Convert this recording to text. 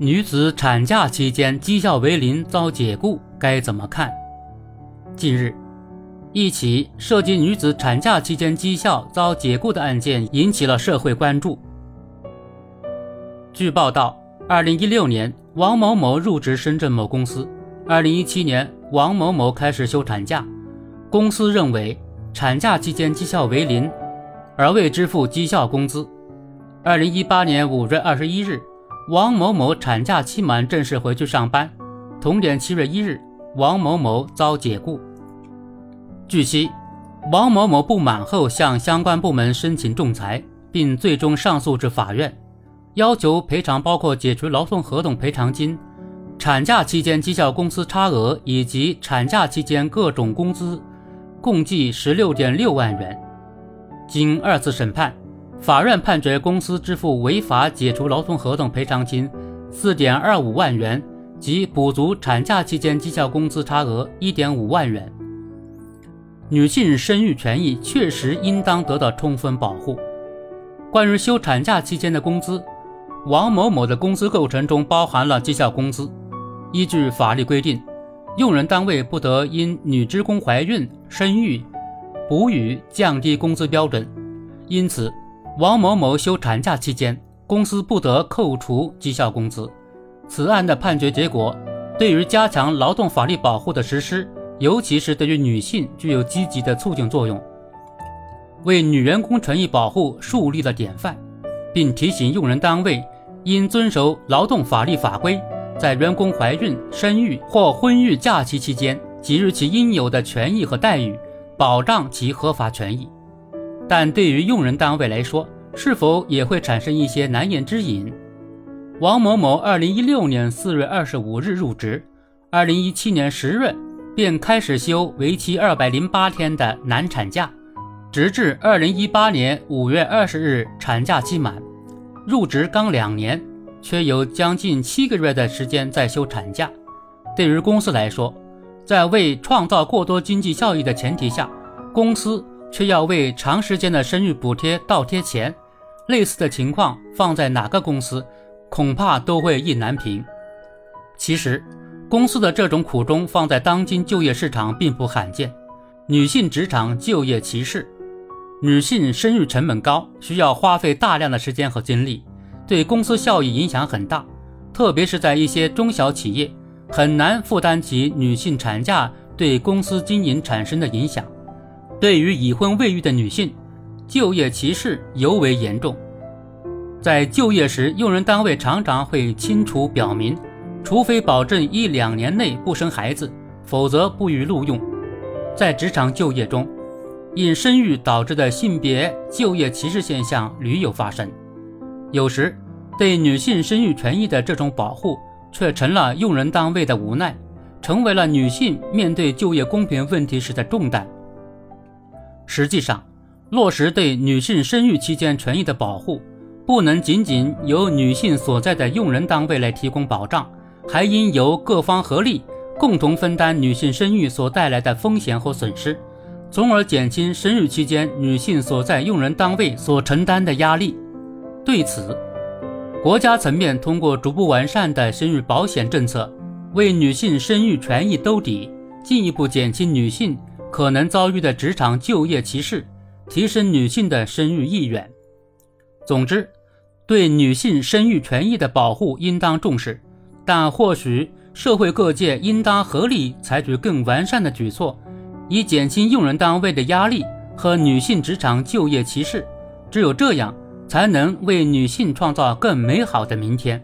女子产假期间绩效为零遭解雇该怎么看？近日，一起涉及女子产假期间绩效遭解雇的案件引起了社会关注。据报道，二零一六年，王某某入职深圳某公司，二零一七年，王某某开始休产假，公司认为产假期间绩效为零，而未支付绩效工资。二零一八年五月二十一日。王某某产假期满，正式回去上班。同年七月一日，王某某遭解雇。据悉，王某某不满后向相关部门申请仲裁，并最终上诉至法院，要求赔偿包括解除劳动合同赔偿金、产假期间绩效工资差额以及产假期间各种工资，共计十六点六万元。经二次审判。法院判决公司支付违法解除劳动合同赔偿金四点二五万元及补足产假期间绩效工资差额一点五万元。女性生育权益确实应当得到充分保护。关于休产假期间的工资，王某某的工资构成中包含了绩效工资。依据法律规定，用人单位不得因女职工怀孕、生育、哺乳降低工资标准，因此。王某某休产假期间，公司不得扣除绩效工资。此案的判决结果，对于加强劳动法律保护的实施，尤其是对于女性，具有积极的促进作用，为女员工权益保护树立了典范，并提醒用人单位应遵守劳动法律法规，在员工怀孕、生育或婚育假期期间，给予其应有的权益和待遇，保障其合法权益。但对于用人单位来说，是否也会产生一些难言之隐？王某某二零一六年四月二十五日入职，二零一七年十月便开始休为期二百零八天的难产假，直至二零一八年五月二十日产假期满。入职刚两年，却有将近七个月的时间在休产假。对于公司来说，在未创造过多经济效益的前提下，公司。却要为长时间的生育补贴倒贴钱，类似的情况放在哪个公司，恐怕都会意难平。其实，公司的这种苦衷放在当今就业市场并不罕见。女性职场就业歧视，女性生育成本高，需要花费大量的时间和精力，对公司效益影响很大。特别是在一些中小企业，很难负担起女性产假对公司经营产生的影响。对于已婚未育的女性，就业歧视尤为严重。在就业时，用人单位常常会清楚表明，除非保证一两年内不生孩子，否则不予录用。在职场就业中，因生育导致的性别就业歧视现象屡有发生。有时，对女性生育权益的这种保护，却成了用人单位的无奈，成为了女性面对就业公平问题时的重担。实际上，落实对女性生育期间权益的保护，不能仅仅由女性所在的用人单位来提供保障，还应由各方合力，共同分担女性生育所带来的风险和损失，从而减轻生育期间女性所在用人单位所承担的压力。对此，国家层面通过逐步完善的生育保险政策，为女性生育权益兜底，进一步减轻女性。可能遭遇的职场就业歧视，提升女性的生育意愿。总之，对女性生育权益的保护应当重视，但或许社会各界应当合力采取更完善的举措，以减轻用人单位的压力和女性职场就业歧视。只有这样，才能为女性创造更美好的明天。